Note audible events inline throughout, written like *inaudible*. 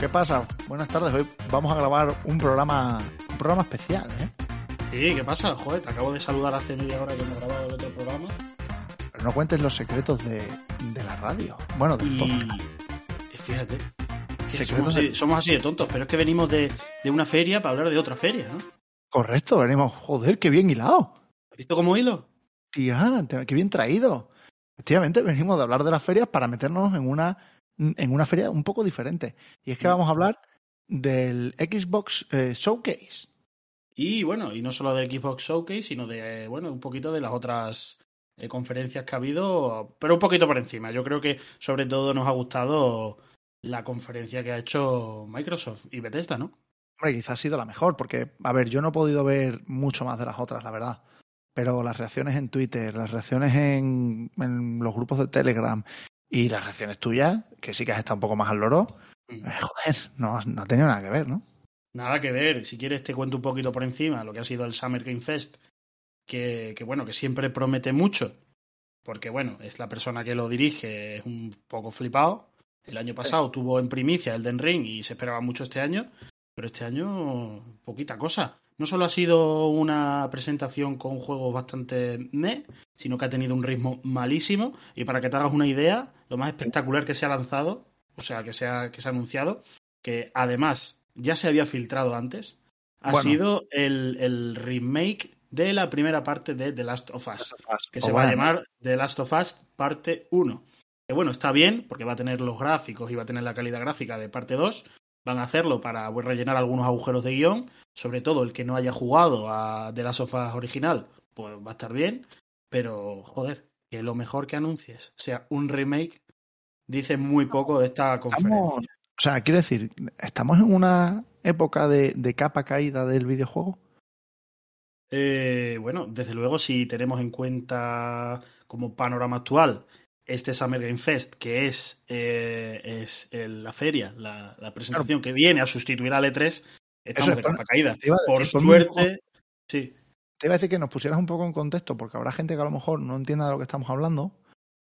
¿qué pasa? Buenas tardes. Hoy vamos a grabar un programa, un programa especial, ¿eh? Sí, ¿qué pasa? Joder, te acabo de saludar hace media hora que hemos grabado el otro programa. Pero no cuentes los secretos de, de la radio. Bueno, del Y podcast. fíjate, somos así, de- somos así de tontos, pero es que venimos de, de una feria para hablar de otra feria, ¿no? Correcto, venimos. Joder, qué bien hilado. ¿Has visto cómo hilo? Tía, qué bien traído. Efectivamente, venimos de hablar de las ferias para meternos en una, en una feria un poco diferente. Y es que vamos a hablar del Xbox eh, Showcase. Y bueno, y no solo del Xbox Showcase, sino de, bueno, un poquito de las otras eh, conferencias que ha habido, pero un poquito por encima. Yo creo que sobre todo nos ha gustado la conferencia que ha hecho Microsoft y Bethesda, ¿no? Hombre, quizás ha sido la mejor, porque, a ver, yo no he podido ver mucho más de las otras, la verdad. Pero las reacciones en Twitter, las reacciones en, en los grupos de Telegram y las reacciones tuyas, que sí que has estado un poco más al loro, Mm. eh, joder, no, no ha tenido nada que ver, ¿no? Nada que ver. Si quieres te cuento un poquito por encima lo que ha sido el Summer Game Fest, que, que bueno, que siempre promete mucho, porque bueno, es la persona que lo dirige, es un poco flipado. El año pasado tuvo en primicia el Den Ring y se esperaba mucho este año, pero este año poquita cosa. No solo ha sido una presentación con juegos bastante meh, sino que ha tenido un ritmo malísimo. Y para que te hagas una idea, lo más espectacular que se ha lanzado, o sea, que se ha, que se ha anunciado, que además ya se había filtrado antes, ha Bueno. sido el, el remake de la primera parte de The Last of Us, que O se va a llamar The Last of Us parte 1. Que bueno, está bien, porque va a tener los gráficos y va a tener la calidad gráfica de parte 2. Van a hacerlo para rellenar algunos agujeros de guion, sobre todo el que no haya jugado a The Last of Us original, pues va a estar bien. Pero, joder, que lo mejor que anuncies sea un remake, dice muy poco de esta conferencia. Estamos, o sea, quiero decir, ¿estamos en una época de, de capa caída del videojuego? Eh, bueno, desde luego, si tenemos en cuenta como panorama actual este Summer Game Fest, que es, eh, es el- la feria, la, la presentación que viene a sustituir al E3, estamos es, de capa caída. Por suerte, sí. Te iba a decir que nos pusieras un poco en contexto, porque habrá gente que a lo mejor no entienda de lo que estamos hablando.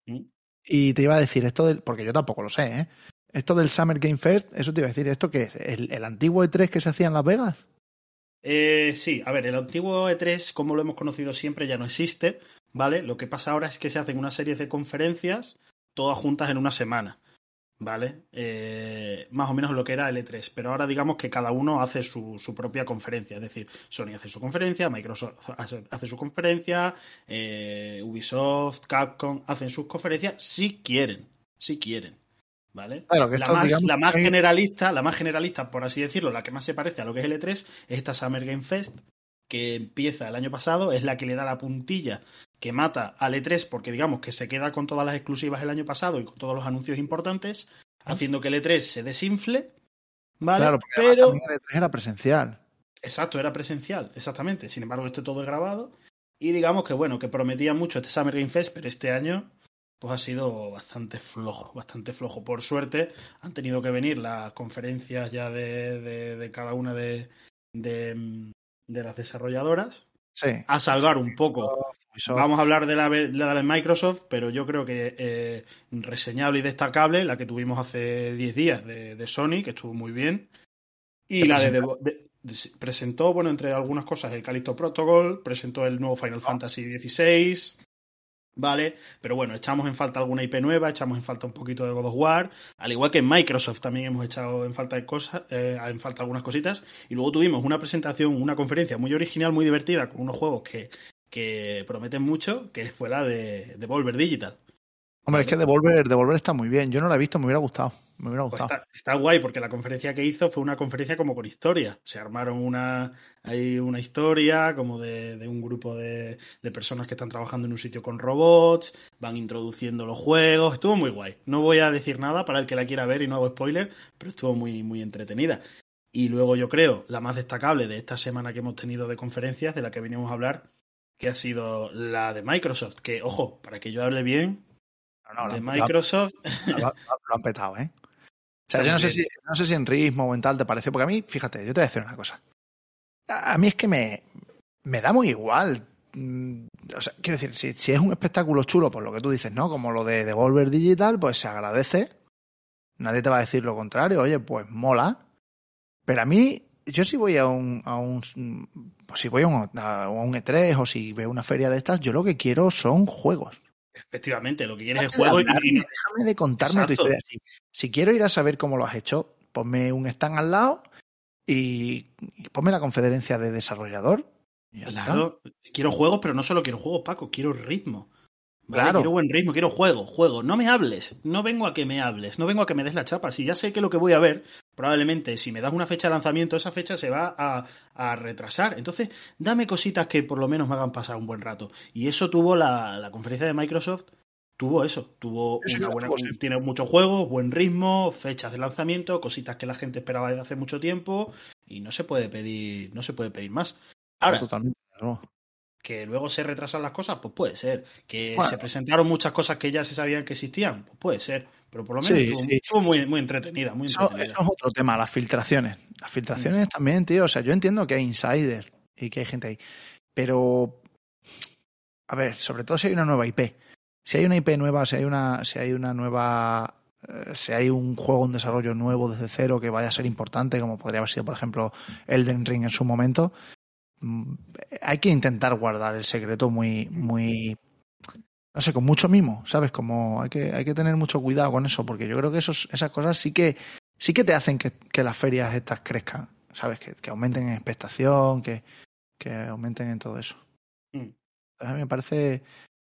Mm. Y te iba a decir esto del, porque yo tampoco lo sé, ¿eh? Esto del Summer Game Fest, eso te iba a decir, ¿esto qué es? ¿El, el antiguo E3 que se hacía en Las Vegas? Eh, sí, a ver, el antiguo E3, como lo hemos conocido siempre, ya no existe, ¿vale? Lo que pasa ahora es que se hacen una serie de conferencias, todas juntas en una semana, ¿vale? Eh, más o menos lo que era el E3, pero ahora digamos que cada uno hace su, su propia conferencia, es decir, Sony hace su conferencia, Microsoft hace, hace su conferencia, eh, Ubisoft, Capcom hacen sus conferencias si quieren, si quieren. ¿Vale? Claro, que la, esto, más, digamos, la más generalista, la más generalista, por así decirlo, la que más se parece a lo que es el E3, es esta Summer Game Fest, que empieza el año pasado, es la que le da la puntilla que mata al E3, porque digamos que se queda con todas las exclusivas el año pasado y con todos los anuncios importantes, haciendo que el E3 se desinfle, ¿vale? Claro, porque Pero, también el E3 era presencial. exacto, era presencial, exactamente. Sin embargo, esto todo es grabado. Y digamos que bueno, que prometía mucho este Summer Game Fest, pero este año pues ha sido bastante flojo, bastante flojo. Por suerte han tenido que venir las conferencias ya de, de- de cada una de, de, mm, de las desarrolladoras Sí. a salvar un poco. Vamos a hablar de la, de la de Microsoft, pero yo creo que eh, reseñable y destacable, la que tuvimos hace 10 días de, de Sony, que estuvo muy bien. Y ¿Qué la de, presentó? de- de- presentó, bueno, entre algunas cosas, el Callisto Protocol, presentó el nuevo Final Fantasy XVI, ¿vale? Pero bueno, echamos en falta alguna IP nueva, echamos en falta un poquito de God of War, al igual que en Microsoft también hemos echado en falta de cosas, eh, en falta algunas cositas, y luego tuvimos una presentación, una conferencia muy original, muy divertida, con unos juegos que, que prometen mucho, que fue la de, de Volver Digital. Hombre, es que Devolver, Devolver está muy bien. Yo no la he visto, me hubiera gustado. Me hubiera Pues gustado. está, está guay porque la conferencia que hizo fue una conferencia como con historia. Se armaron una, hay una historia como de, de un grupo de, de personas que están trabajando en un sitio con robots, van introduciendo los juegos, estuvo muy guay. No voy a decir nada para el que la quiera ver y no hago spoiler, pero estuvo muy, muy entretenida. Y luego yo creo, la más destacable de esta semana que hemos tenido de conferencias, de la que veníamos a hablar, que ha sido la de Microsoft. Que, ojo, para que yo hable bien, No, de Microsoft, lo- han petado, ¿eh? O sea, yo no sé, si, no sé si en ritmo o en tal te parece, porque a mí, fíjate, yo te voy a decir una cosa. A a mí es que me, me da muy igual. Mm, O sea, quiero decir, si, si es un espectáculo chulo, por lo que tú dices, ¿no? Como lo de Devolver Digital, pues se agradece. Nadie te va a decir lo contrario. Oye, pues mola. Pero a mí, yo si voy a un, a un pues si voy a un, a un E3 o si veo una feria de estas, yo lo que quiero son juegos. Efectivamente, lo que quieres es juego de y, déjame de contarme tu Exacto. historia. Si, si quiero ir a saber cómo lo has hecho, ponme un stand al lado y, y ponme la conferencia de desarrollador. Claro, quiero juegos, pero no solo quiero juegos, Paco, quiero ritmo. ¿Vale? Claro. Quiero buen ritmo, quiero juego, juego. No me hables, no vengo a que me hables, no vengo a que me des la chapa. Si ya sé que lo que voy a ver, probablemente si me das una fecha de lanzamiento, esa fecha se va a, a retrasar. Entonces, dame cositas que por lo menos me hagan pasar un buen rato. Y eso tuvo la, la conferencia de Microsoft. Tuvo eso, tuvo Sí, una buena, sí. tiene muchos juegos, buen ritmo, fechas de lanzamiento, cositas que la gente esperaba desde hace mucho tiempo y no se puede pedir, no se puede pedir más. Ahora, Totalmente. no. Que luego se retrasan las cosas, pues puede ser. Que Bueno. se presentaron muchas cosas que ya se sabían que existían, pues puede ser. Pero por lo menos Sí, estuvo, sí. estuvo muy, muy entretenida, muy Eso, entretenida. eso es otro tema, las filtraciones. Las Mm. filtraciones también, tío. O sea, yo entiendo que hay insiders y que hay gente ahí. Pero, a ver, sobre todo si hay una nueva IP. Si hay una IP nueva, si hay una, si hay una nueva, eh, si hay un juego en desarrollo nuevo desde cero que vaya a ser importante, como podría haber sido, por ejemplo, Elden Ring en su momento, mm, hay que intentar guardar el secreto muy, muy, no sé, con mucho mimo, ¿sabes? Como hay que, hay que tener mucho cuidado con eso, porque yo creo que esos, esas cosas sí que, sí que te hacen que, que las ferias estas crezcan, ¿sabes? Que, que aumenten en expectación, que, que aumenten en todo eso. Mm. Entonces, a mí me parece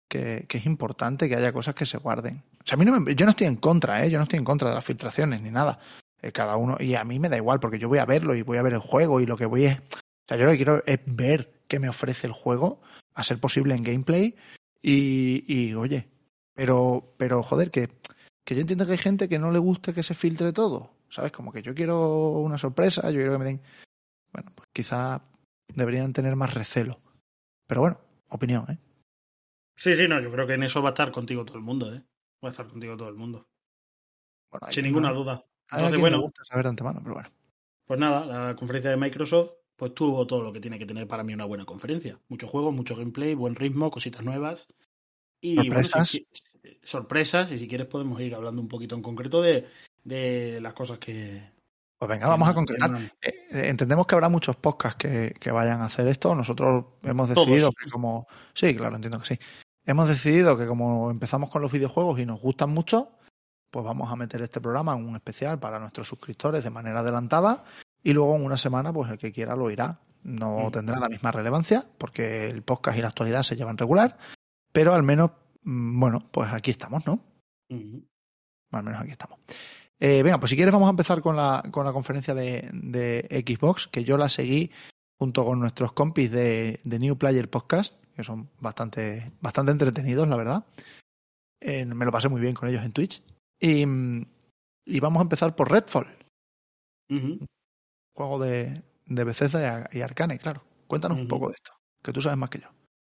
que, que es importante que haya cosas que se guarden. O sea, a mí no me- yo no estoy en contra, ¿eh? Yo no estoy en contra de las filtraciones ni nada. Eh, cada uno, y a mí me da igual, porque yo voy a verlo y voy a ver el juego y lo que voy es. O sea, yo lo que quiero es ver qué me ofrece el juego, a ser posible en gameplay, y, y oye, pero, pero joder, que, que yo entiendo que hay gente que no le guste que se filtre todo, ¿sabes? Como que yo quiero una sorpresa, yo quiero que me den. Bueno, pues quizá deberían tener más recelo. Pero bueno, opinión, ¿eh? Sí, sí, no, yo creo que en eso va a estar contigo todo el mundo, ¿eh? Va a estar contigo todo el mundo. Bueno, Sin ninguna no- duda. Entonces, bueno. le gusta saber de antemano, pero bueno. Pues nada, la conferencia de Microsoft pues tuvo todo lo que tiene que tener para mí una buena conferencia. Muchos juegos, mucho gameplay, buen ritmo, cositas nuevas. Y Sorpresas. si- si- sorpresas, y si quieres podemos ir hablando un poquito en concreto de, de las cosas que... Pues venga, vamos a concretar. Eh, eh, entendemos que habrá muchos podcasts que, que vayan a hacer esto. Nosotros hemos Todos. decidido que como... Sí, claro, entiendo que sí. Hemos decidido que como empezamos con los videojuegos y nos gustan mucho, pues vamos a meter este programa en un especial para nuestros suscriptores de manera adelantada y luego en una semana, pues el que quiera lo irá. No Mm. tendrá la misma relevancia porque el podcast y la actualidad se llevan regular, pero al menos, mm, bueno, pues aquí estamos, ¿no? Al menos aquí estamos. Eh, venga, pues si quieres vamos a empezar con la, con la conferencia de, de Xbox, que yo la seguí junto con nuestros compis de, de New Player Podcast, que son bastante, bastante entretenidos, la verdad. Eh, me lo pasé muy bien con ellos en Twitch. Y, mm, y vamos a empezar por Redfall, Ujú. Juego de, de Bethesda y Ar- y Arcane, claro. Cuéntanos un poco de esto, que tú sabes más que yo.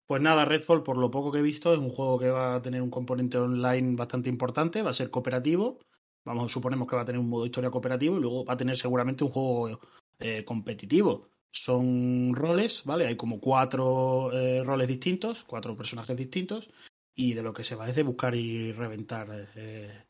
Pues nada, Redfall, por lo poco que he visto, es un juego que va a tener un componente online bastante importante, va a ser cooperativo. Vamos, suponemos que va a tener un modo historia cooperativo y luego va a tener seguramente un juego eh, competitivo. Son roles, ¿vale? Hay como cuatro eh, roles distintos, cuatro personajes distintos, y de lo que se va es de buscar y reventar eh,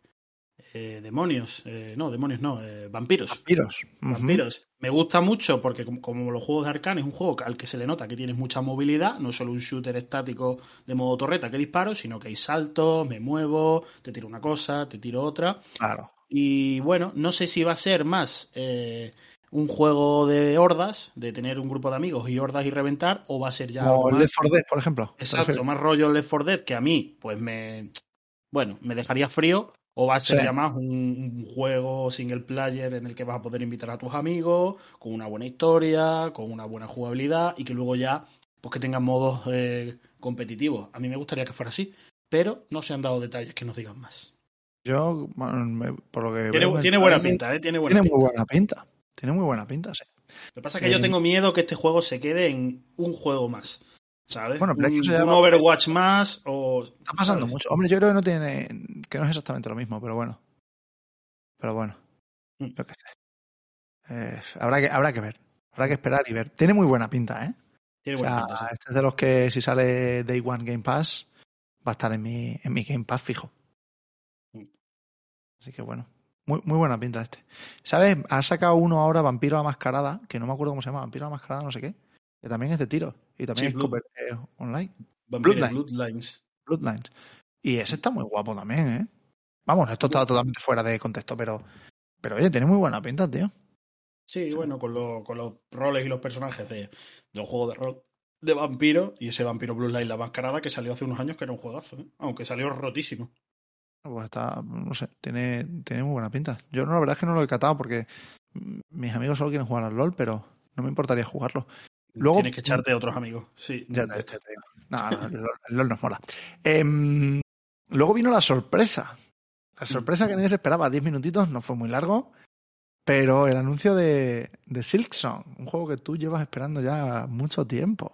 eh, demonios. Eh, no, demonios no, eh, vampiros. Vampiros. Vampiros. Me gusta mucho porque como, como los juegos de Arcane es un juego al que se le nota que tienes mucha movilidad, no solo un shooter estático de modo torreta que disparo, sino que hay saltos, me muevo, te tiro una cosa, te tiro otra. Claro. Y bueno, no sé si va a ser más eh, un juego de hordas, de tener un grupo de amigos y hordas y reventar, o va a ser ya Como Left 4 Dead, por ejemplo. ¿te Exacto, más rollo Left 4 Dead que a mí, pues me. Bueno, me dejaría frío. O va a ser Sí. ya más un, un juego single player en el que vas a poder invitar a tus amigos, con una buena historia, con una buena jugabilidad y que luego ya, pues que tengan modos eh, competitivos. A mí me gustaría que fuera así, pero no se han dado detalles que nos digan más. Yo, bueno, por lo que Tiene, veo buena pinta, ¿eh? Tiene buena Tiene pinta. muy buena pinta. Tiene muy buena pinta, sí. Lo que pasa es que Eh, yo tengo miedo que este juego se quede en un juego más. ¿Sabes? Bueno, pero que un, un va- Overwatch más o. Está pasando ¿sabes? mucho. Hombre, yo creo que no tiene. que no es exactamente lo mismo, pero bueno. Pero bueno. Mm. Yo qué sé. Eh, habrá, que, habrá que ver. Habrá que esperar y ver. Tiene muy buena pinta, ¿eh? Tiene O buena pinta, sí. este es de los que si sale Day One Game Pass, va a estar en mi, en mi Game Pass fijo. Mm. Así que bueno. Muy, muy buena pinta este. ¿Sabes? Ha sacado uno ahora, Vampiro a la Mascarada, que no me acuerdo cómo se llama, Vampiro a la Mascarada, no sé qué. Que también es de tiro. Y también Sí, es Blood- online. Vampire Bloodline. Bloodlines. Bloodlines. Y ese está muy guapo también, ¿eh? Vamos, esto está totalmente fuera de contexto, pero, pero oye, tiene muy buena pinta, tío. Sí, bueno, con, lo- con los roles y los personajes de, de los juegos de rol de vampiro y ese vampiro Bloodline la mascarada que salió hace unos años que era un juegazo, ¿eh? aunque salió rotísimo. Pues está, no sé, tiene, tiene muy buena pinta. Yo no, la verdad es que no lo he catado porque mis amigos solo quieren jugar al LOL, pero no me importaría jugarlo. Luego- Tienes que echarte a otros amigos. Sí, Ya te, te. No, no, *laughs* el LOL, nos mola. Em, luego vino la sorpresa. La sorpresa que nadie se esperaba, 10 minutitos, no fue muy largo, pero el anuncio de, de Silksong, un juego que tú llevas esperando ya mucho tiempo.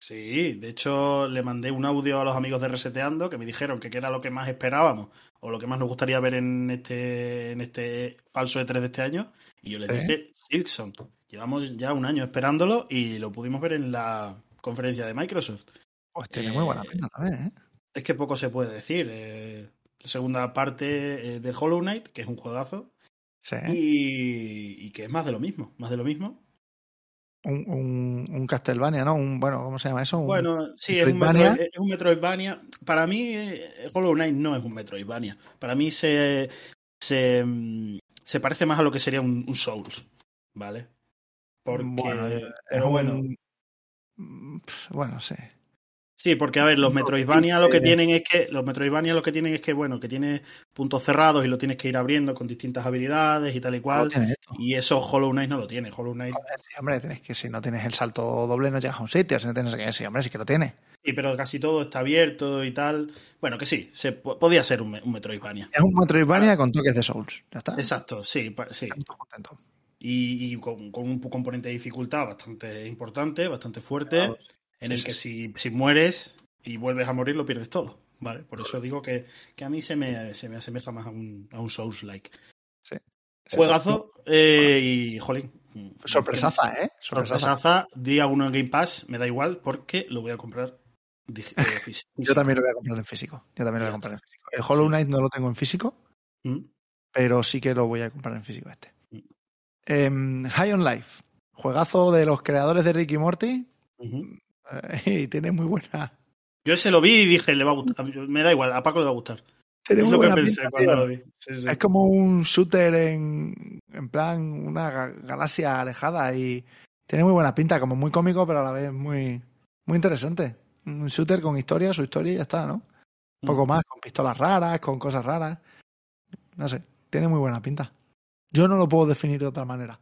Sí, de hecho le mandé un audio a los amigos de Reseteando que me dijeron que qué era lo que más esperábamos o lo que más nos gustaría ver en este, en este falso E3 de este año. Y yo les ¿Sí? dije Silksong. Llevamos ya un año esperándolo y lo pudimos ver en la conferencia de Microsoft. Pues tiene muy buena Eh, pinta también, ¿eh? Es que poco se puede decir. eh, la segunda parte eh, de Hollow Knight, que es un juegazo, Sí. y, y que es más de lo mismo, más de lo mismo. Un, un, un Castlevania, ¿no? Un, bueno, ¿cómo se llama eso? Un- Bueno, sí, es un, Metroidvania. Metroid- es un Metroidvania. Para mí, Hollow Knight no es un Metroidvania. Para mí se, se, mm, se parece más a lo que sería un, un Souls, ¿vale? Porque, Bueno, es pero bueno, Mm, Bueno, sí. sí, porque a ver, los Metroidvania lo que eh, tienen es que los Metroidvania lo que tienen es que bueno, que tiene puntos cerrados y lo tienes que ir abriendo con distintas habilidades y tal y cual. Y eso Hollow Knight no lo tiene. Hollow Knight Joder, sí, hombre, tienes que, si no tienes el salto doble no llegas a un sitio, si no tienes que, sí, hombre, sí que lo tiene. Sí, pero casi todo está abierto y tal. Bueno, que sí, se po- podía ser un, un Metroidvania. Es un Metroidvania con toques de Souls. Ya está. Exacto, sí, sí. Contento. Y, y con, con un componente de dificultad bastante importante, bastante fuerte, en sí, el sí, que si, si mueres y vuelves a morir lo pierdes todo, ¿vale? Por eso digo que, que a mí se me, se me asemeja más a un, a un Souls-like. Sí. Juegazo eh, y, jolín. Sorpresaza, ¿eh? Sorpresaza. Sorpresaza, día uno en Game Pass, me da igual porque lo voy a comprar dig- eh, *laughs* Yo también lo voy a comprar en físico. Yo también lo voy a comprar en físico. El Hollow. Knight no lo tengo en físico, ¿Mm? pero sí que lo voy a comprar en físico este. Em, High on Life. Juegazo de los creadores de Ricky Morty. Eh, y tiene muy buena. Yo ese lo vi y dije, le va a gustar. Me da igual, a Paco le va a gustar. Tiene Es muy lo que buena pensé pinta, cuando tío. lo vi. Sí, sí. Es como un shooter en, en plan una ga- galaxia alejada y tiene muy buena pinta, como muy cómico, pero a la vez muy, muy interesante. Un shooter con historia, su historia y ya está, ¿no? Un poco más, con pistolas raras, con cosas raras. No sé, tiene muy buena pinta. Yo no lo puedo definir de otra manera.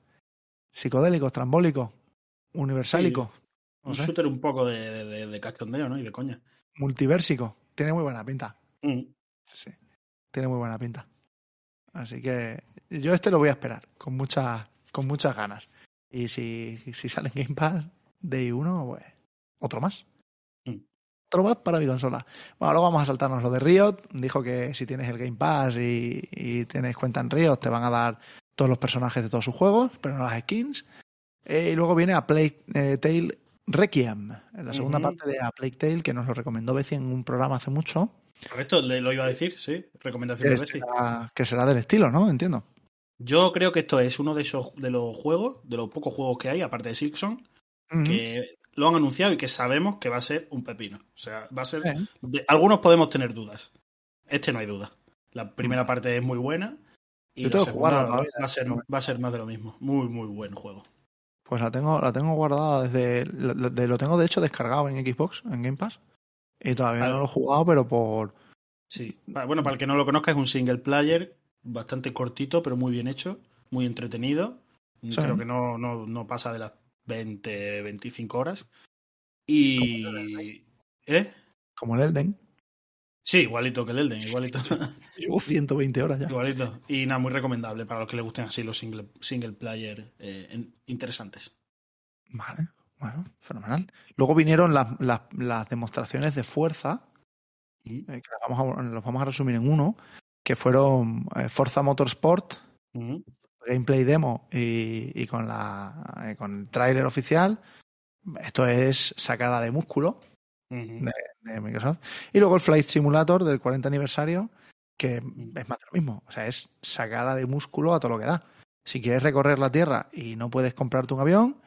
Psicodélico, trambólico, universálico, no Un sé, shooter un poco de, de, de- de cachondeo, ¿no? Y de coña. multiversico. Tiene muy buena pinta. Mm. Sí, sí. Tiene muy buena pinta. Así que yo este lo voy a esperar con muchas con muchas ganas. Y si, si sale en Game Pass Day 1, pues otro más. Otro más para mi consola. Bueno, luego vamos a saltarnos lo de Riot. Dijo que si tienes el Game Pass y, y tienes cuenta en Riot, te van a dar todos los personajes de todos sus juegos, pero no las skins. Eh, y luego viene a Plague eh, Tale Requiem, en la segunda parte de A Plague Tale, que nos lo recomendó Beci en un programa hace mucho. Correcto, le, lo iba a decir, sí. Recomendación Que de Bessie. será, que será del estilo, ¿no? Entiendo. Yo creo que esto es uno de esos de los juegos, de los pocos juegos que hay, aparte de Silksong, Ujú. que lo han anunciado y que sabemos que va a ser un pepino. O sea, va a ser. De- algunos podemos tener dudas. Este no hay duda. La primera parte es muy buena. Y Yo la tengo que segunda jugarlo va, a ser, no. va a ser más de lo mismo. Muy, muy buen juego. Pues la tengo, la tengo guardada desde. Lo, de- lo tengo de hecho descargado en Xbox, en Game Pass. Y todavía Vale. no lo he jugado, pero por. Sí. Bueno, para el que no lo conozca, es un single player bastante cortito, pero muy bien hecho, muy entretenido. Sí. Creo que no, no, no pasa de las 20, 25 horas. Y. ¿Eh? Como el Elden. Sí, igualito que el Elden, igualito. *laughs* Llevo 120 horas ya. igualito. Y nada, muy recomendable para los que les gusten así los single, single player eh, en- interesantes. Vale, bueno, fenomenal. Luego vinieron las, las- las demostraciones de fuerza, Mm. eh, que las vamos a, los vamos a resumir en uno, que fueron eh, Forza Motorsport, Ujú. Gameplay demo y, y con, la, eh, con el tráiler oficial. Esto es sacada de músculo de, de Microsoft. Y luego el Flight Simulator del 40 aniversario, que es más de lo mismo. O sea, es sacada de músculo a todo lo que da. Si quieres recorrer la Tierra y no puedes comprarte un avión,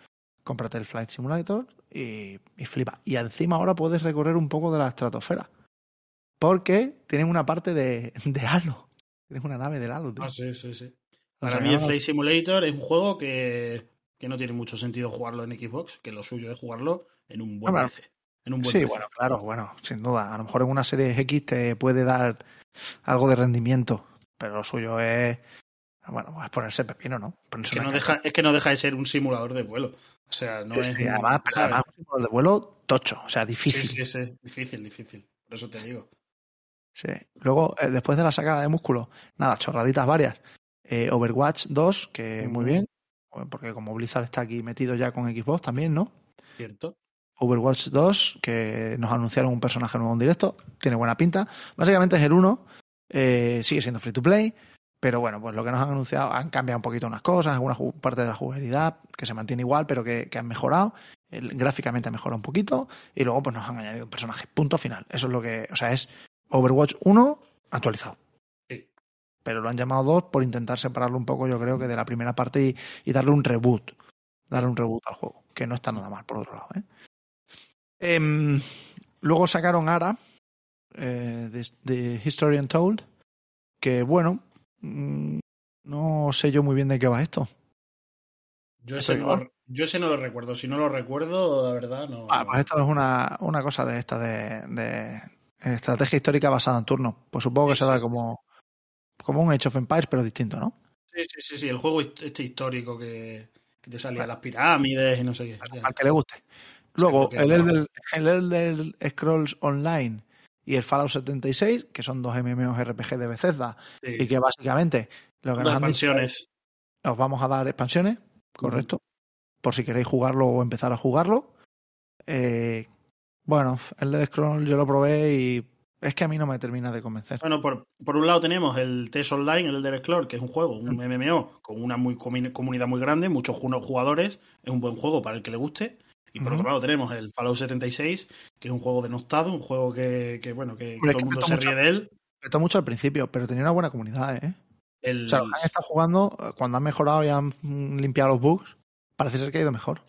cómprate el Flight Simulator y, y flipa. Y encima ahora puedes recorrer un poco de la estratosfera. Porque tienen una parte de, de Halo. Tienes una nave del Halo, tío. Ah, sí, sí, sí. O Para sea, mí el Flight Simulator es un juego que, que no tiene mucho sentido jugarlo en Xbox, que lo suyo es jugarlo en un buen Hombre, PC. En un buen Sí, PC. bueno, claro, bueno, sin duda. A lo mejor en una serie X te puede dar algo de rendimiento, pero lo suyo es, bueno, pues ponerse pepino, ¿no? Es Ponerse que, no deja, es que no deja de ser un simulador de vuelo. O sea, no Sí, es. sí, un- además, un simulador de vuelo tocho, o sea, Sí, difícil. sí, sí. Difícil, difícil. Por eso te digo. Sí. Luego, eh, después de la sacada de músculo, nada, chorraditas varias. Eh, Overwatch 2, que muy bien, porque como Blizzard está aquí metido ya con Xbox también, ¿no? ¿Cierto? Overwatch 2, que nos anunciaron un personaje nuevo en directo, tiene buena pinta. Básicamente es el 1, eh, sigue siendo free to play, pero bueno, pues lo que nos han anunciado, han cambiado un poquito unas cosas, alguna parte de la jugabilidad que se mantiene igual, pero que, que han mejorado. El- gráficamente ha mejorado un poquito, y luego pues nos han añadido un personaje. Punto final. Eso es lo que, o sea, es Overwatch 1 actualizado. Pero lo han llamado 2 por intentar separarlo un poco, yo creo que de la primera parte y, y darle un reboot. Darle un reboot al juego, que no está nada mal, por otro lado. ¿eh? Em, luego sacaron Ara, eh, de, de History Untold, que bueno, mm, no sé yo muy bien de qué va esto. Yo ese, no lo, yo ese no lo recuerdo. Si no lo recuerdo, la verdad, no. Ah, pues esto es una, una cosa de esta, de, de estrategia histórica basada en turnos. Pues supongo que será como, como un Age of Empires, pero distinto, ¿no? Sí, sí, sí, sí, el juego este histórico que, que te salía las pirámides y no sé qué. Al que le guste. Luego, el Elder, el Elder Scrolls Online y el Fallout 76, que son dos MMORPG de Bethesda, Sí. y que básicamente lo que nos dicho expansiones. es, os vamos a dar expansiones, correcto, por si queréis jugarlo o empezar a jugarlo. Eh, bueno, el Elder Scrolls yo lo probé y es que a mí no me termina de convencer. Bueno, por, por un lado tenemos el TES Online, el Elder Scrolls, que es un juego, un MMO, con una muy comunidad muy grande, muchos ju- jugadores, es un buen juego para el que le guste. Y por otro lado tenemos el Fallout 76, que es un juego denostado, un juego que, que, bueno, que Hombre, todo el mundo se mucho. ríe de él. Petó mucho al principio, pero tenía una buena comunidad, ¿eh? El, O sea, los que han estado jugando, eh, cuando han mejorado y han limpiado los bugs, parece ser que ha ido mejor.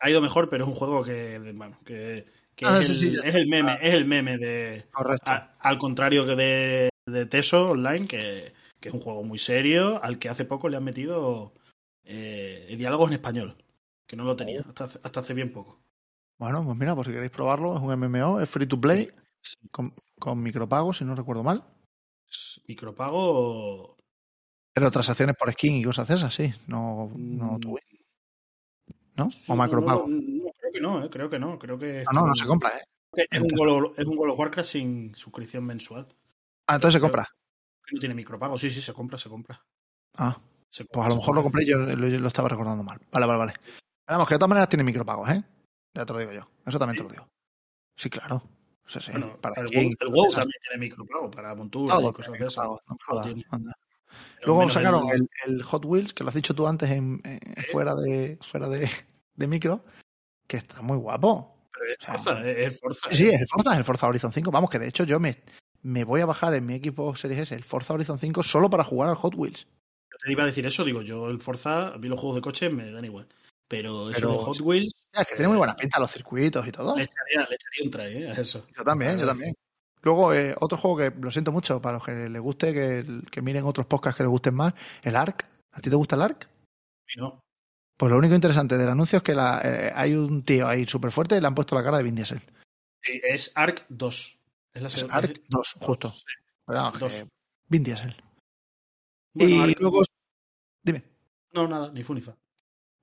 ha ido mejor, pero es un juego que, bueno, que, que Ah, es, sí, el, sí, ya es el meme, es el meme de, a- al contrario que de, de Teso Online, que, que es un juego muy serio, al que hace poco le han metido eh, diálogos en español, que no lo tenía Oh. hasta, hace- hasta hace bien poco. Bueno, pues mira, por si queréis probarlo, es un MMO, es free to play, con, con micropagos, si no recuerdo mal. Micropago. Pero transacciones por skin y cosas de esas, sí. No, no Mm. tuve. ¿No? O macropago. No, que no, eh, creo que no. Creo que no, se compra, ¿eh? es un World, es un World of Warcraft sin suscripción mensual. Ah, entonces se compra. Que no tiene micropago. Sí, sí, se compra, se compra. Ah, Se pues a lo mejor lo compré y yo lo, yo lo estaba recordando mal. Vale, vale, vale. Vamos, que de todas maneras tiene micropagos, ¿eh? Ya te lo digo yo. Eso también te lo digo. Sí, claro. Sí, sí. Bueno, para el, WoW esas- también tiene micropago para monturas y cosas de esas. no Luego sacaron el- Hot Wheels, que lo has dicho tú antes en, en- fuera de fuera de, de micro, que está muy guapo. pero es o sea, Forza, es, Forza. Sí, es el Forza, es el Forza Horizon 5. Vamos, que de hecho yo me, me voy a bajar en mi equipo Series S el Forza Horizon 5 solo para jugar al Hot Wheels. Yo te iba a decir eso, digo, yo el Forza, a mí los juegos de coche me dan igual. Pero eso Pero- de Hot Wheels, es que tiene muy buena pinta los circuitos y todo. le echaría, le echaría un try, ¿eh? A eso. Yo también, yo también. Luego, eh, otro juego que lo siento mucho para los que les guste, que, que miren otros podcasts que les gusten más, el ARC. ¿A ti te gusta el ARC? No. Pues lo único interesante del anuncio es que la- eh, hay un tío ahí súper fuerte y le han puesto la cara de Vin Diesel. Sí, es Arc 2. Es la Es ARC es- 2, justo. sí. Pero que Vin Diesel. Bueno, y Arc- luego... Dime. No, nada, ni fu ni fa.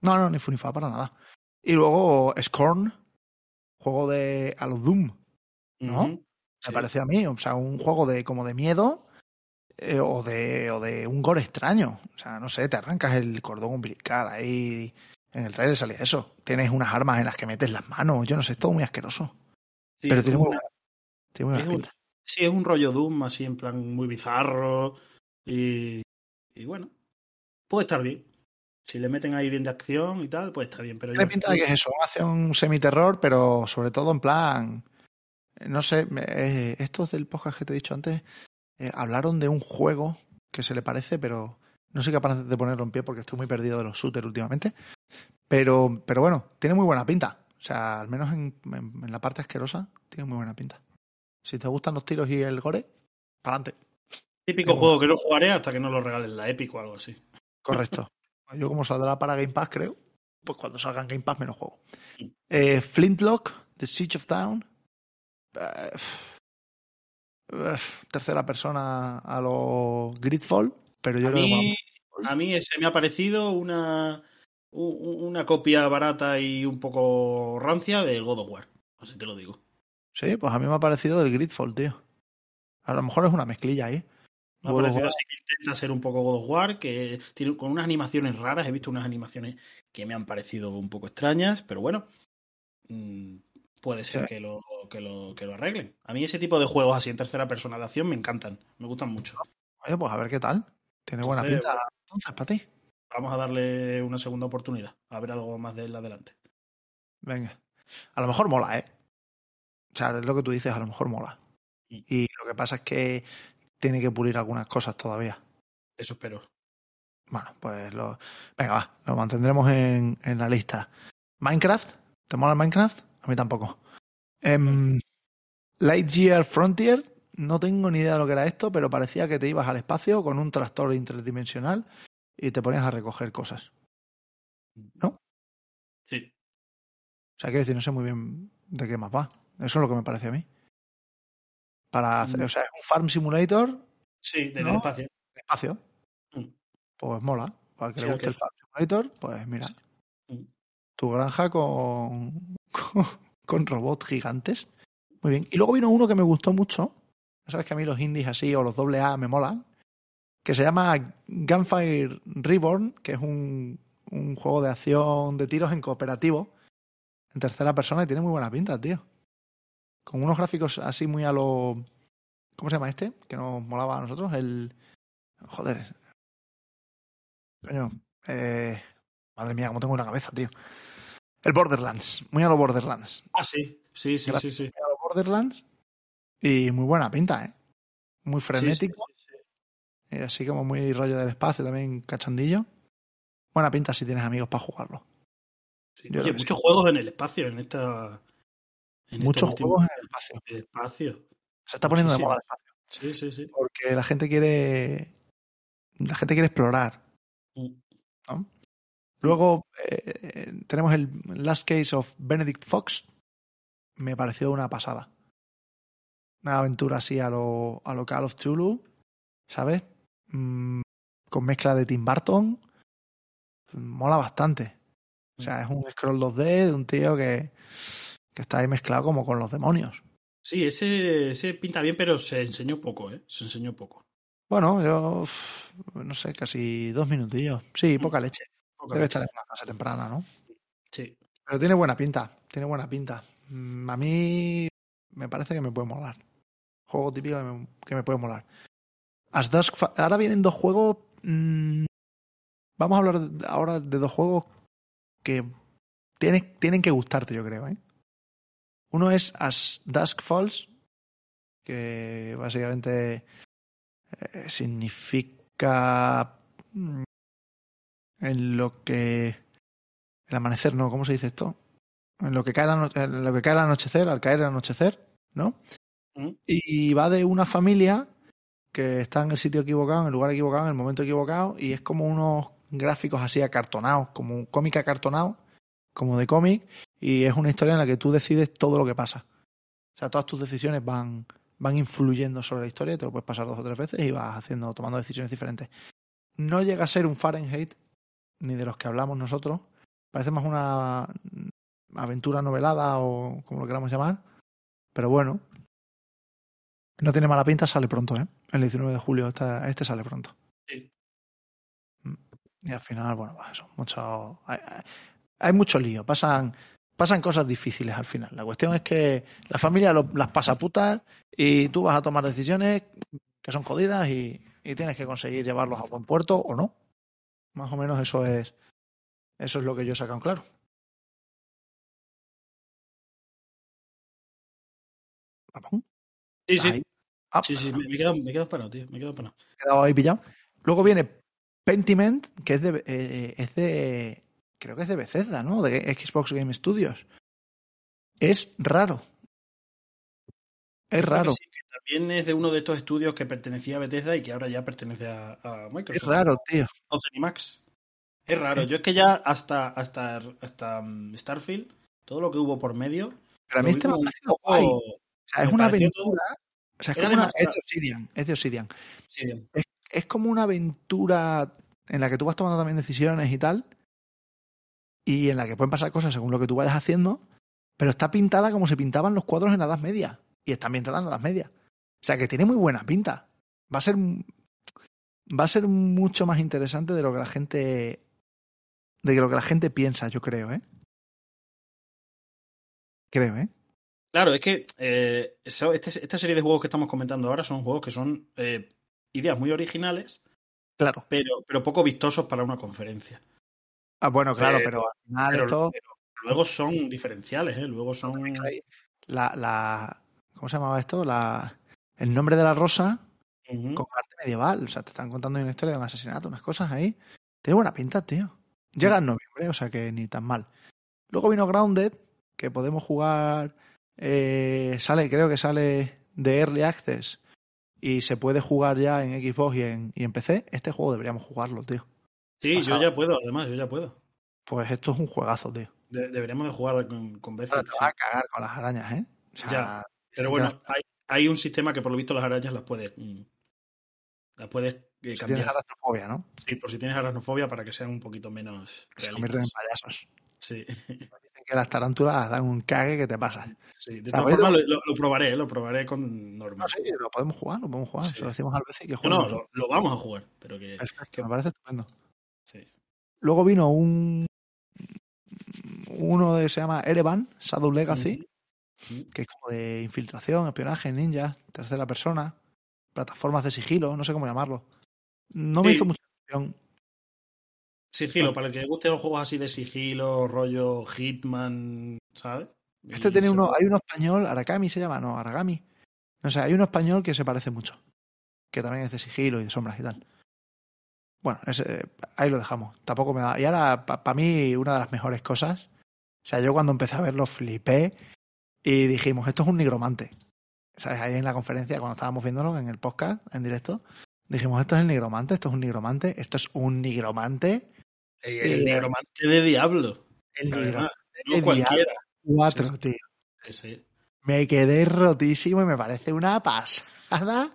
No, no, ni Funifa, para nada. Y luego Scorn, juego de a lo Doom, ¿no? Ujú. Me parece a mí. O sea, un juego de como de miedo eh, o, de, o de un gore extraño. O sea, no sé, te arrancas el cordón umbilical ahí. En el trailer salía eso. Tienes unas armas en las que metes las manos. Yo no sé, es todo muy asqueroso. Sí, pero tiene muy, una- buena, tiene muy es un-. Sí, es un rollo Doom, así en plan muy bizarro. Y, y bueno, puede estar bien. Si le meten ahí bien de acción y tal, pues está bien. Pero yo- pinta de que es eso, hace un semiterror, pero sobre todo en plan. No sé, eh, estos del podcast que te he dicho antes eh, hablaron de un juego que se le parece, pero no soy capaz de ponerlo en pie porque estoy muy perdido de los shooters últimamente. Pero, pero bueno, tiene muy buena pinta. O sea, al menos en, en- en la parte asquerosa, tiene muy buena pinta. Si te gustan los tiros y el gore, para adelante. Típico juego que no jugaré hasta que no lo regalen la Epic o algo así. Correcto. *laughs* Yo como saldrá para Game Pass, creo, pues cuando salga en Game Pass me lo juego. Sí. Eh, Flintlock, The Siege of Town. Eh, tercera persona a lo Gridfall, pero yo A creo que mí, mola. a mí ese me ha parecido una, una copia barata y un poco rancia del God of War. Así te lo digo. Sí, pues a mí me ha parecido del Gridfall, tío. A lo mejor es una mezclilla ahí. Me ha parecido así que intenta ser un poco God of War, que tiene con unas animaciones raras. He visto unas animaciones que me han parecido un poco extrañas, pero bueno, mm, puede ser que lo, que, lo, que lo arreglen. A mí ese tipo de juegos así en tercera persona de acción me encantan, me gustan mucho. Oye, pues a ver qué tal. Tiene buena Entonces, pinta entonces para ti. Vamos a darle una segunda oportunidad, a ver algo más de él adelante. Venga. A lo mejor mola, ¿eh? O sea, es lo que tú dices, a lo mejor mola. Sí. Y lo que pasa es que tiene que pulir algunas cosas todavía. Eso espero. Bueno, pues lo. Venga, va, lo mantendremos en, en la lista. ¿Minecraft? ¿Te mola el Minecraft? A mí tampoco. Em, Lightyear Frontier, no tengo ni idea de lo que era esto, pero parecía que te ibas al espacio con un tractor interdimensional y te ponías a recoger cosas. Sí. O sea, quiero decir, no sé muy bien de qué más va. Eso es lo que me parece a mí. Para hacer, Mm. o sea, es un farm simulator Sí, del ¿No? espacio. en espacio. Mm. Pues mola. Para que Sí, le guste el farm simulator, pues mira. Mm. Tu granja con, con, robots gigantes. Muy bien. Y luego vino uno que me gustó mucho. Ya sabes que a mí los indies así o los doble A me molan. Que se llama Gunfire Reborn, que es un, un juego de acción de tiros en cooperativo. En tercera persona y tiene muy buena pinta, tío. Con unos gráficos así muy a lo. ¿Cómo se llama este? Que nos molaba a nosotros. El. Joder. Coño. Eh... Madre mía, cómo tengo una cabeza, tío. El Borderlands. Muy a lo Borderlands. Ah, sí, sí, sí, sí, sí. Muy a lo Borderlands. Y muy buena pinta, ¿eh? Muy frenético. Sí, sí, sí. Y así como muy rollo del espacio, también cachondillo. Buena pinta si tienes amigos para jugarlo. Oye, muchos juegos en el espacio, en esta. en Muchos este juegos en el espacio. el espacio. Se está poniendo de moda el espacio. Sí, sí, sí. Porque la gente quiere. La gente quiere explorar. Mm. ¿no? Luego eh, tenemos el Last Case of Benedict Fox. Me pareció una pasada. Una aventura así a lo, a lo Call of Tulu, ¿sabes? Mm, con mezcla de Tim Burton. Mola bastante. O sea, es un scroll 2D de un tío que, que está ahí mezclado como con los demonios. Sí, ese, ese pinta bien, pero se enseñó poco, ¿eh? Se enseñó poco. Bueno, yo no sé, casi dos minutillos. Sí, poca leche. Debe estar en una fase temprana, ¿no? Sí. Pero tiene buena pinta, tiene buena pinta. Mm, A mí me parece que me puede molar. Juego típico que me, que me puede molar. As Dusk ahora vienen dos juegos. mm, vamos a hablar ahora de dos juegos que tienen, tienen que gustarte, yo creo. ¿eh? Uno es As Dusk Falls, que básicamente eh, significa mm, en lo que el amanecer, no, ¿cómo se dice esto? En lo que cae, en lo que cae el anochecer, al caer el anochecer, ¿no? Mm. Y va de una familia que está en el sitio equivocado, en el lugar equivocado, en el momento equivocado, y es como unos gráficos así acartonados, como un cómic acartonado, como de cómic, y es una historia en la que tú decides todo lo que pasa. O sea, todas tus decisiones van, van influyendo sobre la historia, te lo puedes pasar dos o tres veces y vas haciendo, tomando decisiones diferentes. No llega a ser un Fahrenheit, ni de los que hablamos nosotros. Parece más una aventura novelada o como lo queramos llamar. Pero bueno, No tiene mala pinta, sale pronto, ¿eh? El 19 de julio, esta- este sale pronto. Sí. Mm. Y al final, bueno, pues eso, mucho, hay, hay- hay mucho lío, pasan, pasan cosas difíciles al final. La cuestión es que la familia lo- las pasa putas y tú vas a tomar decisiones que son jodidas y, y tienes que conseguir llevarlos a buen puerto o no. Más o menos eso es, eso es lo que yo he sacado claro. Ramón, Sí, sí. Ah, Sí, sí, me me he quedado, me he quedado parado, tío. Me he quedado parado. quedado ahí pillado. Luego viene Pentiment, que es de, eh, es de. Creo que es de Bethesda, ¿no? De Xbox Game Studios. Es raro. Es raro. Sí, también es de uno de estos estudios que pertenecía a Bethesda y que ahora ya pertenece a, a Es Microsoft. raro, tío. O Zenimax. Es raro. Yo es que ya hasta, hasta, hasta mm, Starfield, todo lo que hubo por medio. Pero a mí este me ha parecido guay. O sea, es una aventura. O sea, es como una. Es de Obsidian. Es de Obsidian. Sí, Es como una aventura en la que tú vas tomando también decisiones y tal. Y en la que pueden pasar cosas según lo que tú vayas haciendo. Pero está pintada como se pintaban los cuadros en la Edad Media. Y está ambientada en la Edad Media. O sea que tiene muy buena pinta. Va a ser. Va a ser mucho más interesante de lo que la gente. De lo que la gente piensa, yo creo, ¿eh? Creo, ¿eh? Claro, es que eh, este- esta serie de juegos que estamos comentando ahora son juegos que son eh, ideas muy originales, Claro. pero, pero poco vistosos para una conferencia. Ah, bueno, claro, Pero- pero al final Pero, esto. pero luego son diferenciales, ¿eh? Luego son... La, la. ¿Cómo se llamaba esto? La, el nombre de la rosa con arte medieval. O sea, te están contando una historia de un asesinato, unas cosas ahí. Tiene buena pinta, tío. Llega en noviembre, o sea que ni tan mal. Luego vino Grounded, que podemos jugar. eh, sale, creo que sale de Early Access. Y se puede jugar ya en Xbox y en, y en PC. Este juego deberíamos jugarlo, tío. Sí, yo ya puedo, además, yo ya puedo. Pues esto es un juegazo, tío. De- deberíamos de jugar con, con Ahora te vas a cagar con las arañas, ¿eh? O sea, Ya. Pero bueno, hay, hay un sistema que por lo visto las arañas las puedes... mm, las puedes eh, si tienes cambiar. aracnofobia, ¿no? Sí, por si tienes aracnofobia para que sean un poquito menos Se convierten en payasos. Sí, *laughs* Dicen que las tarántulas dan un cague que te pasa. sí. De todas formas, lo, lo- probaré, lo probaré con No, normal. sí, lo podemos jugar, lo podemos jugar. Sí. Se lo decimos al veces que No, juegue. no, lo, lo vamos a jugar, pero que... Perfecto, me parece estupendo. Sí. Luego vino un uno de se llama Erevan, Shadow Legacy. Que es como de infiltración, espionaje, ninja, tercera persona, plataformas de sigilo, no sé cómo llamarlo. No me hizo mucha ilusión. Sigilo, para el que le guste los juegos así de sigilo, rollo Hitman, ¿sabes? Este Y tiene uno, hay uno español, Arakami se llama, no, Aragami. No sé, hay uno español que se parece mucho, que también es de sigilo y de sombras y tal. Bueno, ese, ahí lo dejamos. Tampoco me da. Y ahora, para mí, una de las mejores cosas. O sea, yo cuando empecé a verlo flipé y dijimos, esto es un nigromante. ¿Sabes? Ahí en la conferencia, cuando estábamos viéndolo en el podcast, en directo, dijimos, esto es el nigromante, esto es un nigromante, esto es un nigromante. El, el y- negromante de Diablo. El nigromante de cualquiera. 4, Sí, sí. tío. Sí, sí. Me quedé rotísimo y me parece una pasada.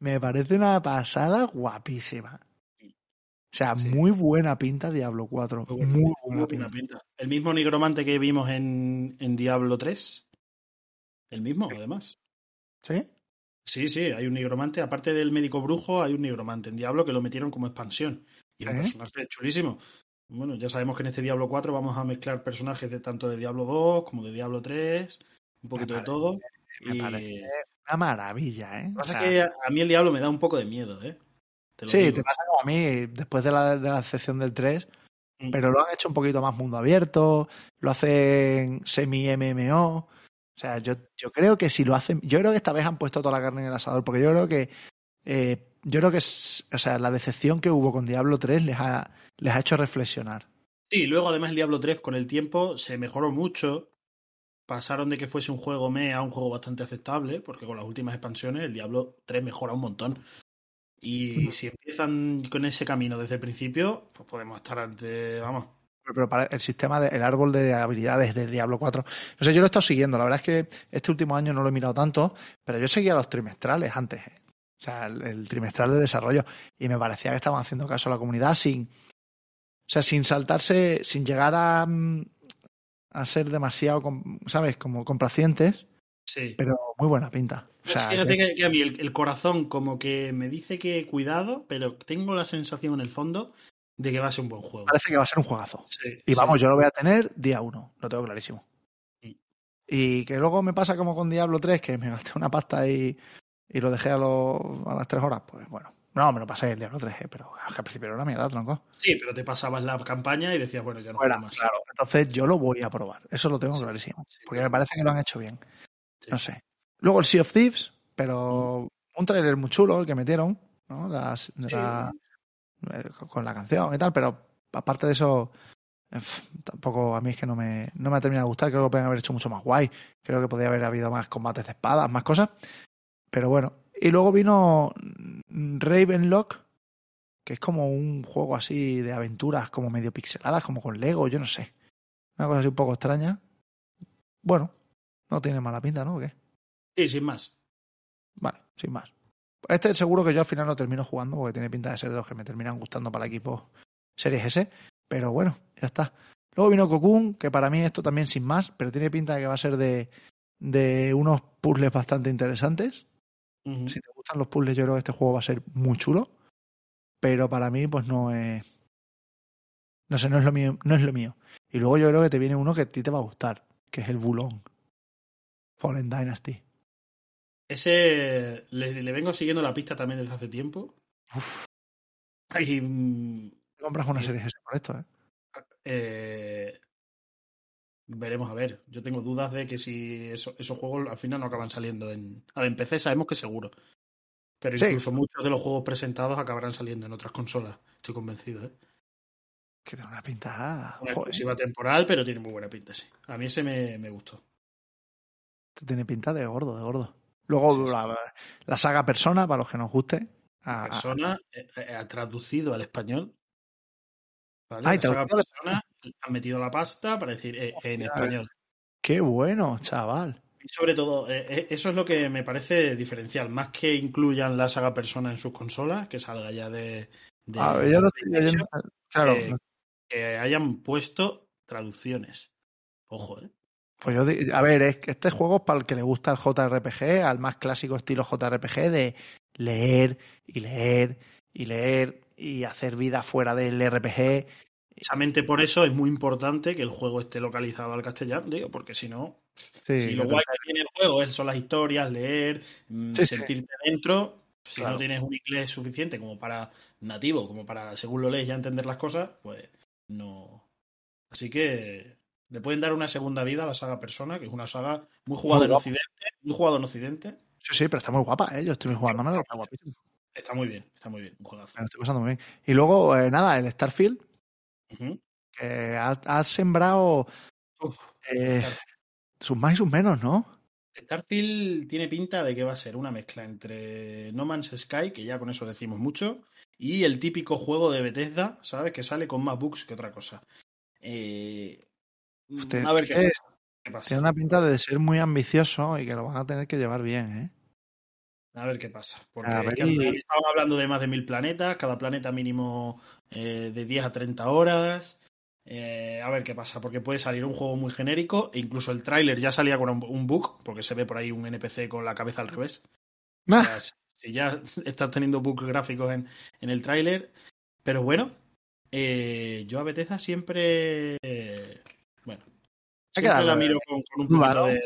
Me parece una pasada guapísima. O sea, Sí. muy buena pinta Diablo 4. Muy buena, Muy muy buena buena pinta. pinta. El mismo nigromante que vimos en, en Diablo 3. El mismo, además. ¿Sí? Sí, sí, hay un nigromante. Aparte del médico brujo, hay un nigromante en Diablo que lo metieron como expansión. Y es un ¿Eh? personaje chulísimo. Bueno, ya sabemos que en este Diablo 4 vamos a mezclar personajes de tanto de Diablo 2 como de Diablo 3, un poquito de todo. me Y parece Una maravilla, ¿eh? lo que pasa O es que a, mí el Diablo me da un poco de miedo, ¿eh? Te sí, digo. te pasa como a mí después de la, de la excepción del 3, Mm. pero lo han hecho un poquito más mundo abierto, lo hacen semi-MMO. O sea, yo, yo creo que si lo hacen, yo creo que esta vez han puesto toda la carne en el asador, porque yo creo que, eh, yo creo que, es- o sea, la decepción que hubo con Diablo 3 les ha, les ha hecho reflexionar. Sí, luego además el Diablo 3 con el tiempo se mejoró mucho. Pasaron de que fuese un juego me a un juego bastante aceptable, porque con las últimas expansiones el Diablo 3 mejora un montón. Y si empiezan con ese camino desde el principio, pues podemos estar ante, vamos, Pero, para el sistema, de, el árbol de habilidades de Diablo 4, no sé, yo lo he estado siguiendo. La verdad es que este último año no lo he mirado tanto, pero yo seguía los trimestrales antes. ¿eh? O sea, el, el trimestral de desarrollo. Y me parecía que estaban haciendo caso a la comunidad sin. O sea, sin saltarse, sin llegar a, mm, a ser demasiado, ¿sabes? Como complacientes. Sí. pero muy buena pinta. O sea, Fíjate que a mí el, el corazón como que me dice que cuidado, pero tengo la sensación en el fondo de que va a ser un buen juego. parece que va a ser un juegazo. Sí, Y sí. vamos, yo lo voy a tener día uno, lo tengo clarísimo. Mm. Y que luego me pasa como con Diablo 3, que me gasté una pasta y, y lo dejé a, las 3 horas, pues bueno. No, me lo pasé el Diablo 3, eh, pero es que al principio era una mierda, tronco. Sí, pero te pasabas la campaña y decías, bueno, ya no Fuera, juego más. claro. Entonces yo lo voy a probar, eso lo tengo clarísimo. Porque me parece que lo han hecho bien. No sé. Luego el Sea of Thieves, pero un trailer muy chulo el que metieron, ¿no? Las- la- con la canción y tal, pero aparte de eso, eh, tampoco a mí es que no me, no me ha terminado de gustar. Creo que pueden haber hecho mucho más guay. Creo que podría haber habido más combates de espadas, más cosas. Pero bueno. Y luego vino Ravenlock, que es como un juego así de aventuras, como medio pixeladas, como con Lego, yo no sé. Una cosa así un poco extraña. Bueno, no tiene mala pinta, ¿no? ¿O qué? Sí, sin más. Vale, sin más. Este seguro que yo al final lo termino jugando porque tiene pinta de ser de los que me terminan gustando para el equipo Series S. Pero bueno, ya está. Luego vino Cocoon, que para mí esto también sin más, pero tiene pinta de que va a ser de, de unos puzzles bastante interesantes. Si te gustan los puzzles, yo creo que este juego va a ser muy chulo. Pero para mí, pues no es. No sé, no es lo mío. No es lo mío. Y luego yo creo que te viene uno que a ti te va a gustar, que es el Bulón. Fallen Dynasty. Ese le, le vengo siguiendo la pista también desde hace tiempo. Uf, te compras una serie S por esto, ¿eh? eh, veremos a ver. Yo tengo dudas de que si eso- esos juegos al final no acaban saliendo en. A ver, en PC sabemos que seguro. Pero Sí. incluso muchos de los juegos presentados acabarán saliendo en otras consolas. Estoy convencido, ¿eh? Que tiene una pinta. Una Joder, exclusiva temporal, pero tiene muy buena pinta, sí. A mí ese me, me gustó. esto tiene pinta de gordo, de gordo. Luego Sí, sí. La, la saga Persona, para los que nos guste. a- Persona eh, eh, ha traducido al español. ¿vale? Ay, La saga Persona han metido la pasta para decir eh, en español. Qué bueno, chaval. Y sobre todo, eh, eso es lo que me parece diferencial. Más que incluyan la saga Persona en sus consolas, que salga ya de. de- A ver, yo de estoy leyendo. Claro, eh, que hayan puesto traducciones. Ojo, ¿eh? Pues yo, a ver, es que este juego es para el que le gusta el JRPG, al más clásico estilo JRPG de leer y leer y leer y hacer vida fuera del RPG. Precisamente por eso es muy importante que el juego esté localizado al castellano, digo, porque si no, Sí, si lo guay que tiene el juego es- son las historias, leer, mm, Sí, sí. sentirte dentro, si Claro. no tienes un inglés suficiente como para nativo, como para, según lo lees, ya entender las cosas, pues no. Así que le pueden dar una segunda vida a la saga Persona, que es una saga muy jugada Muy en. Occidente, muy jugada en Occidente. Sí, sí, pero está muy guapa, ¿eh? Yo estoy jugando, está guapísimo. Está muy bien, está muy bien, un juegazo. Me lo estoy pasando muy bien. Y luego, eh, nada, el Starfield, que ha, ha sembrado Uf, eh, sus más y sus menos, ¿no? Starfield tiene pinta de que va a ser una mezcla entre No Man's Sky, que ya con eso decimos mucho, y el típico juego de Bethesda, ¿sabes? Que sale con más bugs que otra cosa. Eh, Usted- a ver qué pasa. qué pasa. Tiene una pinta de ser muy ambicioso y que lo van a tener que llevar bien, ¿eh? A ver qué pasa. Porque A ver, es que y- estamos hablando de más de mil planetas, cada planeta mínimo eh, de 10 a 30 horas. Eh, a ver qué pasa, porque puede salir un juego muy genérico, e incluso el tráiler ya salía con un, un bug, porque se ve por ahí un NPC con la cabeza al revés. O Ah, sea, si ya *laughs* estás teniendo bugs gráficos en, en el tráiler. Pero bueno, eh, yo a Bethesda siempre. Eh, siempre la miro con, con un poquito de,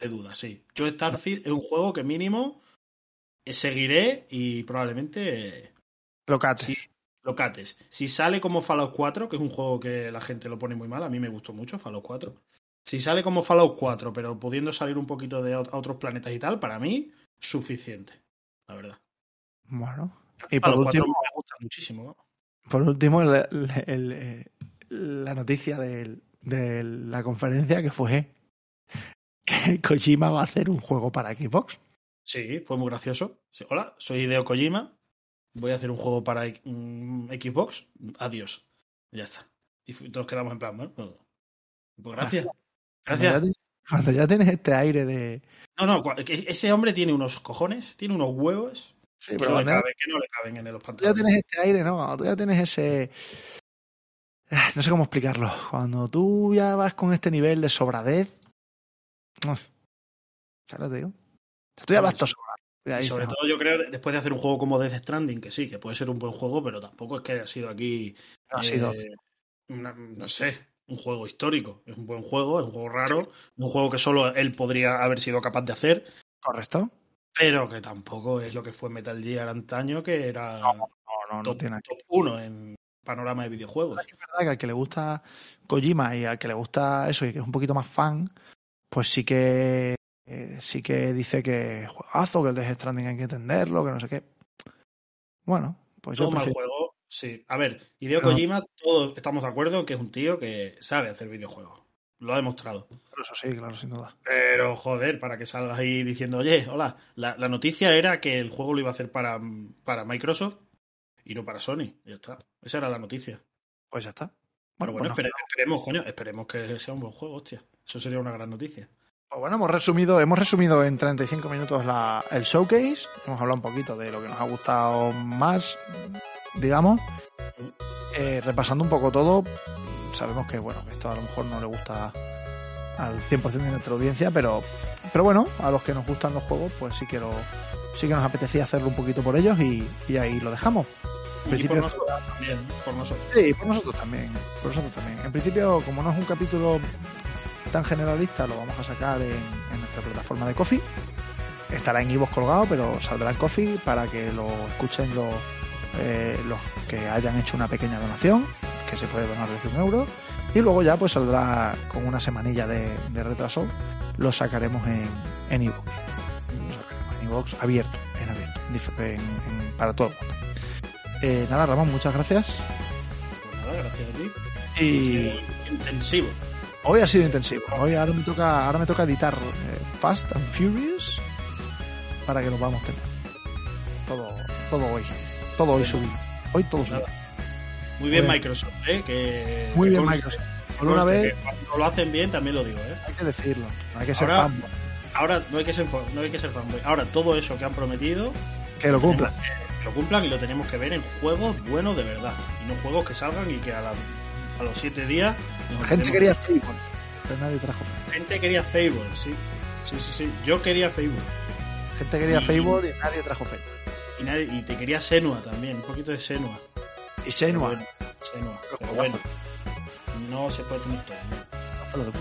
de duda, sí. Yo Starfield es un juego que mínimo eh, seguiré y probablemente sí, lo cates. Si sale como Fallout 4, que es un juego que la gente lo pone muy mal, a mí me gustó mucho Fallout 4. Si sale como Fallout 4, pero pudiendo salir un poquito de a otros planetas y tal, para mí, suficiente, la verdad. Bueno. Y por Fallout 4 último, me gusta muchísimo. ¿no? por último el- el- el, eh, la noticia del- de la conferencia que fue que Kojima va a hacer un juego para Xbox. Sí, fue muy gracioso. Sí, Hola, soy Hideo Kojima. Voy a hacer un juego para mm, Xbox. Adiós. Ya está. Y todos quedamos en plan, ¿no? Pues gracias. Cuando ya, Gracias. tienes, cuando ya tienes este aire de... No, no, ese hombre tiene unos cojones, tiene unos huevos Sí, que pero no, le caben, que no le caben en los tú ya pantalones. tienes este aire, ¿no? Cuando tú ya tienes ese... Ah, No sé cómo explicarlo. Cuando tú ya vas con este nivel de sobradez... uf, ¿Sabes lo que te digo? Estoy a basto sobrar. Y ahí Y sobre dices, todo yo creo, después de hacer un juego como Death Stranding, que sí, que puede ser un buen juego, pero tampoco es que haya sido aquí, no ha sido- eh, una- no sé, un juego histórico. Es un buen juego, es un juego raro, un juego que solo él podría haber sido capaz de hacer, correcto. pero que tampoco es lo que fue Metal Gear antaño, que era No, no, no top, tiene top uno en panorama de videojuegos. Es verdad que al que le gusta Kojima y al que le gusta eso y que es un poquito más fan, pues sí que eh, sí que dice que juegazo, que el Death Stranding hay que entenderlo, que no sé qué. Bueno, pues yo Todo mal prefiero- juego, sí. A ver, Hideo. Kojima, todos estamos de acuerdo en que es un tío que sabe hacer videojuegos. Lo ha demostrado. eso sí, claro, sin duda. Pero, joder, para que salgas ahí diciendo, oye, hola, la, la noticia era que el juego lo iba a hacer para, para Microsoft y no para Sony. Ya está. Esa era la noticia. Pues ya está. Pero bueno, pues, espere- esperemos, coño, esperemos que sea un buen juego, hostia. Eso sería una gran noticia. Pues bueno, hemos resumido, hemos resumido en 35 minutos la, el showcase. Hemos hablado un poquito de lo que nos ha gustado más, digamos. Eh, repasando un poco todo, sabemos que bueno, que esto a lo mejor no le gusta al 100% de nuestra audiencia, pero, pero bueno, a los que nos gustan los juegos, pues sí que, lo, sí que nos apetecía hacerlo un poquito por ellos y, y ahí lo dejamos. Y por nosotros también, por nosotros. Sí, por nosotros también. Por nosotros también. En principio, como no es un capítulo tan generalista, lo vamos a sacar en, en nuestra plataforma de Coffee. Estará en Ivo's colgado, pero saldrá en Coffee para que lo escuchen los, eh, los que hayan hecho una pequeña donación, que se puede donar desde un euro. Y luego ya pues saldrá con una semanilla de, de retraso. Lo sacaremos en, en. Lo sacaremos en Ivox abierto, en abierto, en- para todo el mundo. Eh, nada, Ramón, muchas gracias. Pues nada, gracias a ti. Y Intensivo. hoy ha sido intensivo. Hoy ahora me toca, ahora me toca editar eh, Fast and Furious para que lo podamos tener. Todo, todo hoy. Todo hoy subido. Hoy todo subido. Muy bien Microsoft, ¿eh? Que, Muy que bien conste- Microsoft. Por una vez Cuando lo hacen bien, también lo digo, ¿eh? hay que decirlo. No hay que ser Ahora- fanboy. Ahora no hay que ser, no hay que ser fanboy. Ahora todo eso que han prometido, Que lo cumplan. Lo cumplan y lo tenemos que ver en juegos buenos de verdad. Y no juegos que salgan y que a, la- a los siete días... nos La gente quería Fable, pero nadie trajo Fable. Gente quería Fable, sí. Sí, sí, sí. Yo quería Fable. La gente quería Y- Fable y nadie trajo Fable. Y, nadie- y te quería Senua también, un poquito de Senua. Y Senua. Pero bueno, Senua. Pero bueno, no se puede tener todo. ¿no?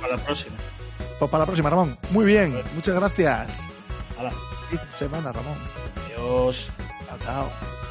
Para la próxima. Pues para la próxima, Ramón. Muy bien. Muchas gracias. Feliz semana, Ramón. Adiós. Out, out.